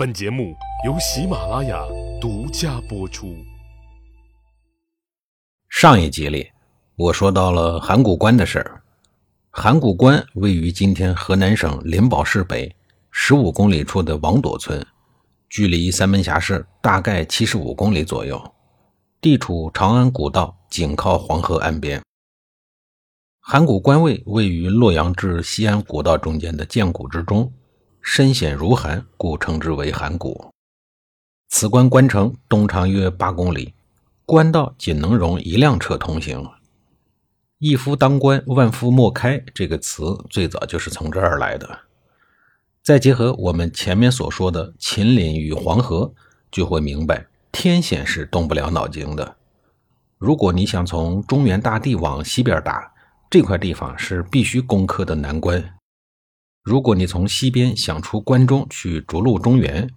本节目由喜马拉雅独家播出。上一集里，我说到了函谷关的事儿。函谷关位于今天河南省灵宝市北十五公里处的王朵村，距离三门峡市大概七十五公里左右，地处长安古道，紧靠黄河岸边。函谷关位位于洛阳至西安古道中间的涧谷之中，深险如寒，故称之为寒谷。此关关城东长约八公里，关道仅能容一辆车通行。一夫当关，万夫莫开这个词最早就是从这儿来的。再结合我们前面所说的秦岭与黄河，就会明白天险是动不了脑筋的。如果你想从中原大地往西边打，这块地方是必须攻克的难关。如果你从西边想出关中去逐鹿中原，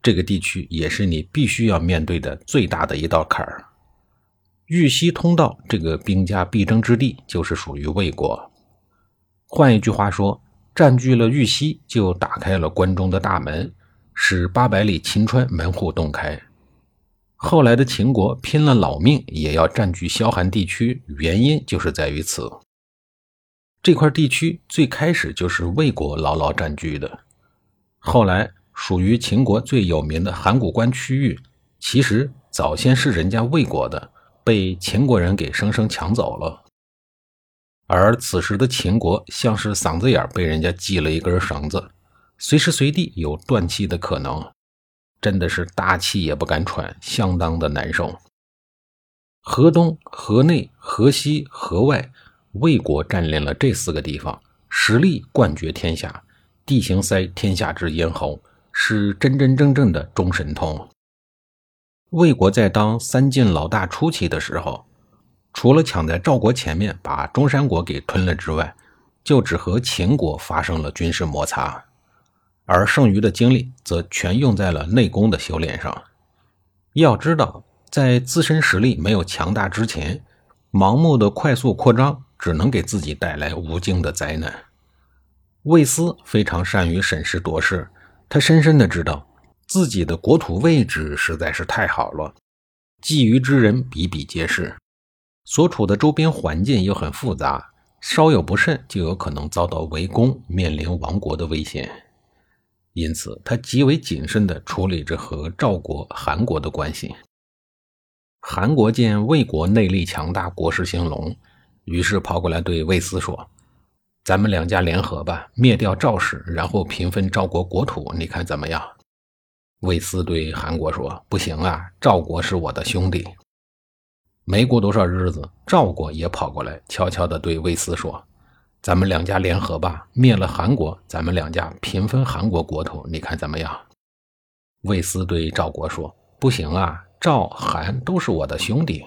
这个地区也是你必须要面对的最大的一道坎儿。豫西通道这个兵家必争之地，就是属于魏国。换一句话说，占据了豫西，就打开了关中的大门，使八百里秦川门户洞开。后来的秦国拼了老命也要占据萧韩地区，原因就是在于此。这块地区最开始就是魏国牢牢占据的，后来属于秦国最有名的函谷关区域，其实早先是人家魏国的。被秦国人给生生抢走了，而此时的秦国像是嗓子眼被人家系了一根绳子，随时随地有断气的可能，真的是大气也不敢喘，相当的难受。河东、河内、河西、河外，魏国占领了这四个地方，实力冠绝天下，地形塞天下之咽喉，是真真正正的中神通。魏国在当三晋老大初期的时候，除了抢在赵国前面把中山国给吞了之外，就只和秦国发生了军事摩擦，而剩余的精力则全用在了内功的修炼上。要知道，在自身实力没有强大之前，盲目的快速扩张只能给自己带来无尽的灾难。魏斯非常善于审时度势，他深深的知道。自己的国土位置实在是太好了，觊觎之人比比皆是，所处的周边环境又很复杂，稍有不慎就有可能遭到围攻，面临亡国的危险。因此，他极为谨慎地处理着和赵国、韩国的关系。韩国见魏国内力强大，国势兴隆，于是跑过来对魏斯说：“咱们两家联合吧，灭掉赵氏，然后平分赵国国土，你看怎么样？”魏斯对韩国说：“不行啊，赵国是我的兄弟。”没过多少日子，赵国也跑过来，悄悄地对魏斯说：“咱们两家联合吧，灭了韩国，咱们两家平分韩国国土，你看怎么样？”魏斯对赵国说：“不行啊，赵、韩都是我的兄弟。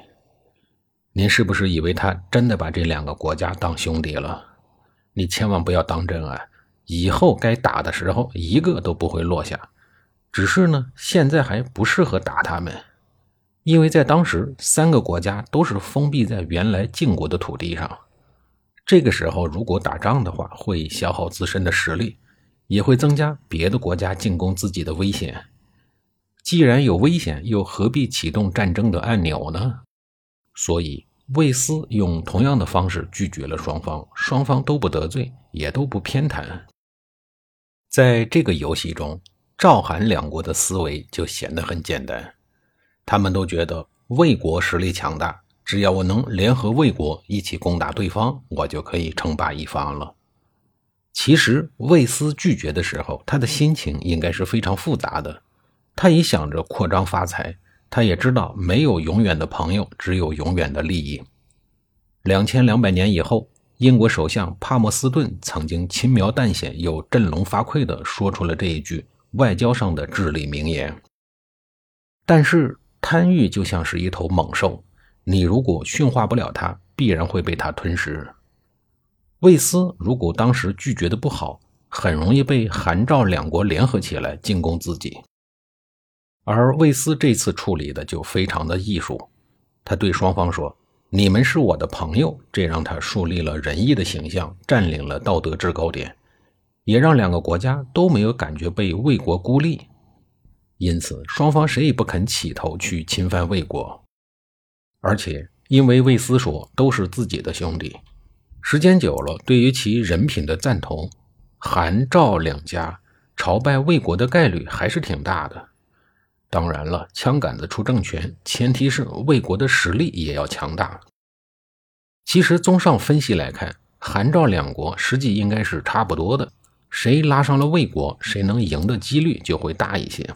您是不是以为他真的把这两个国家当兄弟了？你千万不要当真啊！以后该打的时候，一个都不会落下。”只是呢，现在还不适合打他们，因为在当时三个国家都是封闭在原来晋国的土地上。这个时候如果打仗的话，会消耗自身的实力，也会增加别的国家进攻自己的危险。既然有危险，又何必启动战争的按钮呢？所以魏斯用同样的方式拒绝了双方，双方都不得罪，也都不偏袒。在这个游戏中。赵、韩两国的思维就显得很简单，他们都觉得魏国实力强大，只要我能联合魏国一起攻打对方，我就可以称霸一方了。其实魏斯拒绝的时候，他的心情应该是非常复杂的。他也想着扩张发财，他也知道没有永远的朋友，只有永远的利益。两千两百年以后，英国首相帕默斯顿曾经轻描淡写又振聋发聩地说出了这一句。外交上的至理名言，但是贪欲就像是一头猛兽，你如果驯化不了它，必然会被它吞噬。魏斯如果当时拒绝的不好，很容易被韩赵两国联合起来进攻自己。而魏斯这次处理的就非常的艺术，他对双方说：“你们是我的朋友。”这让他树立了仁义的形象，占领了道德制高点。也让两个国家都没有感觉被魏国孤立。因此双方谁也不肯起头去侵犯魏国。而且因为魏斯说都是自己的兄弟，时间久了，对于其人品的赞同，韩赵两家朝拜魏国的概率还是挺大的。当然了，枪杆子出政权，前提是魏国的实力也要强大。其实，综上分析来看，韩赵两国实际应该是差不多的，谁拉上了魏国，谁能赢的几率就会大一些。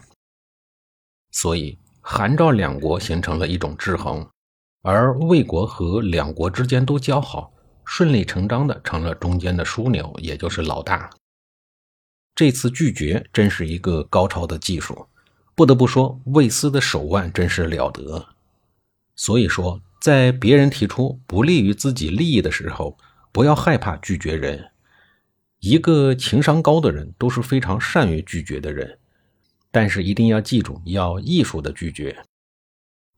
所以，韩赵两国形成了一种制衡，而魏国和两国之间都交好，顺理成章的成了中间的枢纽，也就是老大。这次拒绝真是一个高超的技术，不得不说，魏斯的手腕真是了得。所以说。在别人提出不利于自己利益的时候，不要害怕拒绝人。一个情商高的人都是非常善于拒绝的人，但是一定要记住，要艺术的拒绝。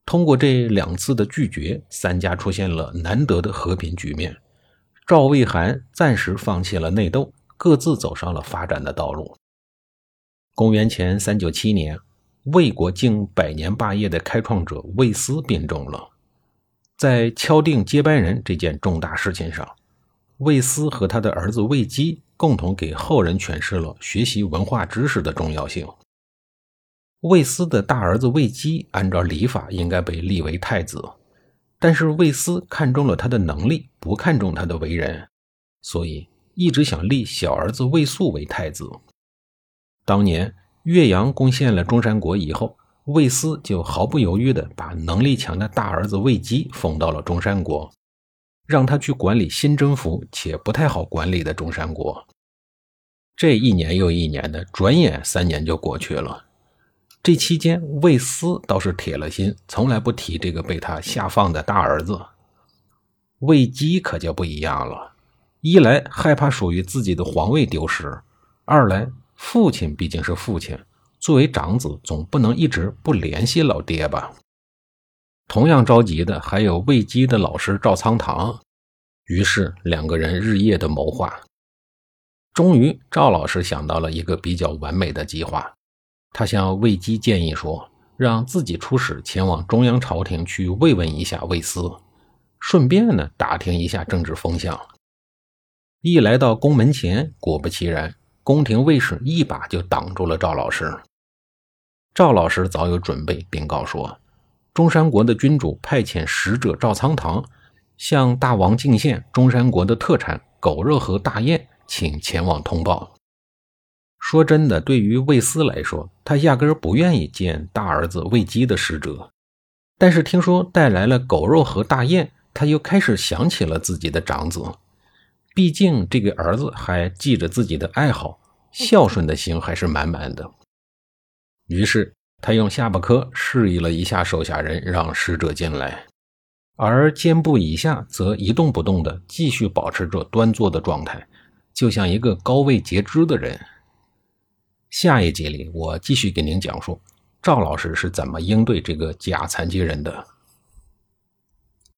通过这两次的拒绝，三家出现了难得的和平局面。赵、魏、韩暂时放弃了内斗，各自走上了发展的道路。公元前三九七年，魏国近百年霸业的开创者魏斯病重了。在敲定接班人这件重大事情上，魏斯和他的儿子魏姬共同给后人诠释了学习文化知识的重要性。魏斯的大儿子魏姬按照礼法应该被立为太子，但是魏斯看中了他的能力，不看重他的为人，所以一直想立小儿子魏素为太子。当年岳阳攻陷了中山国以后。魏斯就毫不犹豫地把能力强的大儿子魏姬封到了中山国，让他去管理新征服且不太好管理的中山国。这一年又一年的，转眼三年就过去了。这期间，魏斯倒是铁了心，从来不提这个被他下放的大儿子。魏姬可就不一样了，一来害怕属于自己的皇位丢失，二来父亲毕竟是父亲。作为长子，总不能一直不联系老爹吧？同样着急的还有魏姬的老师赵苍堂。于是两个人日夜的谋划，终于赵老师想到了一个比较完美的计划。他向魏姬建议说，让自己出使前往中央朝廷去慰问一下魏斯，顺便呢打听一下政治风向。一来到宫门前，果不其然，宫廷卫士一把就挡住了赵老师。赵老师早有准备，禀告说：“中山国的君主派遣使者赵苍堂，向大王进献中山国的特产狗肉和大雁，请前往通报。”说真的，对于卫斯来说，他压根儿不愿意见大儿子卫姬的使者，但是听说带来了狗肉和大雁，他又开始想起了自己的长子。毕竟这个儿子还记着自己的爱好，孝顺的心还是满满的。于是他用下巴颏示意了一下手下人，让使者进来，而肩部以下则一动不动地继续保持着端坐的状态，就像一个高位截肢的人。下一集里，我继续给您讲述赵老师是怎么应对这个假残疾人的。